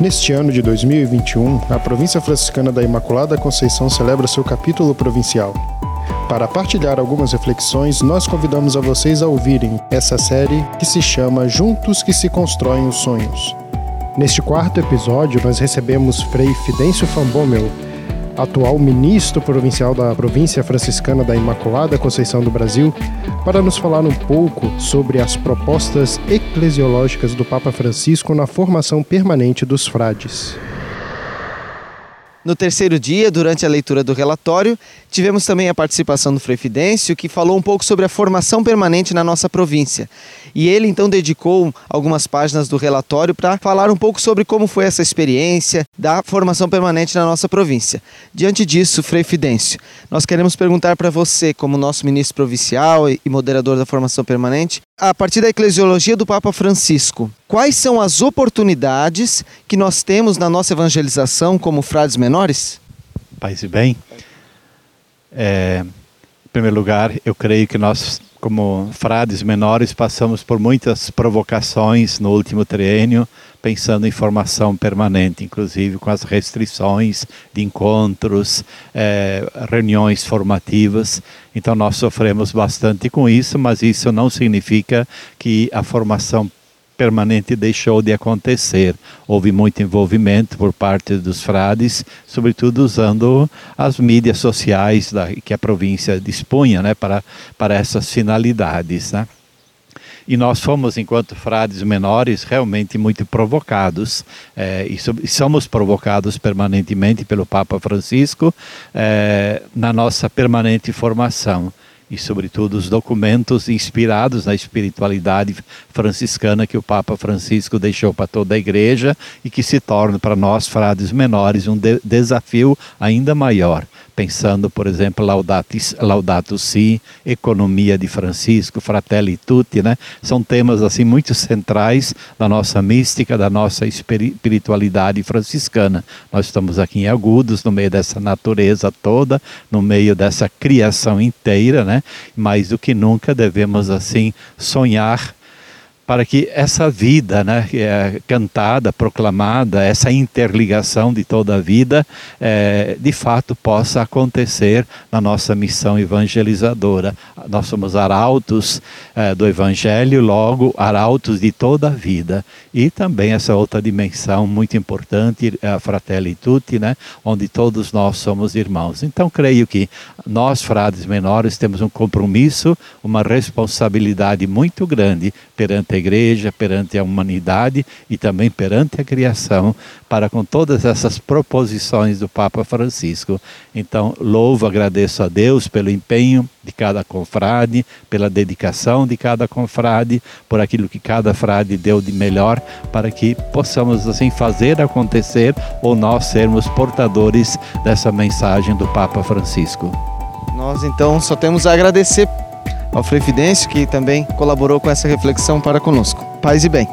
Neste ano de 2021, a província franciscana da Imaculada Conceição celebra seu capítulo provincial. Para partilhar algumas reflexões, nós convidamos a vocês a ouvirem essa série que se chama Juntos que se constroem os sonhos. Neste quarto episódio, nós recebemos Frei Fidêncio Fambomel, atual ministro provincial da província franciscana da Imaculada Conceição do Brasil, para nos falar um pouco sobre as propostas eclesiológicas do Papa Francisco na formação permanente dos frades. No terceiro dia, durante a leitura do relatório, tivemos também a participação do Frei Fidêncio, que falou um pouco sobre a formação permanente na nossa província. E ele então dedicou algumas páginas do relatório para falar um pouco sobre como foi essa experiência da formação permanente na nossa província. Diante disso, Frei Fidêncio, nós queremos perguntar para você, como nosso ministro provincial e moderador da formação permanente, a partir da eclesiologia do Papa Francisco, quais são as oportunidades que nós temos na nossa evangelização como frades menores? Paz e bem. É, em primeiro lugar, eu creio que nós, como frades menores, passamos por muitas provocações no último triênio, pensando em formação permanente, inclusive com as restrições de encontros, é, reuniões formativas. Então nós sofremos bastante com isso, mas isso não significa que a formação permanente deixou de acontecer. Houve muito envolvimento por parte dos frades, sobretudo usando as mídias sociais da, que a província dispunha né, para, para essas finalidades. Né? E nós fomos, enquanto frades menores, realmente muito provocados. É, e, somos provocados permanentemente pelo Papa Francisco é, na nossa permanente formação e, sobretudo, os documentos inspirados na espiritualidade franciscana que o Papa Francisco deixou para toda a Igreja e que se torna para nós, frades menores, um de desafio ainda maior pensando, por exemplo, Laudato, Laudato Si, Economia de Francisco, Fratelli Tutti, né? São temas assim muito centrais da nossa mística, da nossa espiritualidade franciscana. Nós estamos aqui em Agudos, no meio dessa natureza toda, no meio dessa criação inteira, né? Mais do que nunca devemos assim sonhar para que essa vida, né, é cantada, proclamada, essa interligação de toda a vida, é, de fato possa acontecer na nossa missão evangelizadora. Nós somos arautos é, do Evangelho, logo arautos de toda a vida. E também essa outra dimensão muito importante, a Fratelli Tutti, né, onde todos nós somos irmãos. Então creio que nós, frades menores, temos um compromisso, uma responsabilidade muito grande perante a igreja, perante a humanidade e também perante a criação, para com todas essas proposições do Papa Francisco. Então, louvo, agradeço a Deus pelo empenho de cada confrade, pela dedicação de cada confrade, por aquilo que cada frade deu de melhor, para que possamos assim fazer acontecer ou nós sermos portadores dessa mensagem do Papa Francisco. Nós então só temos a agradecer ao Frei Fidêncio, que também colaborou com essa reflexão para conosco. Paz e bem.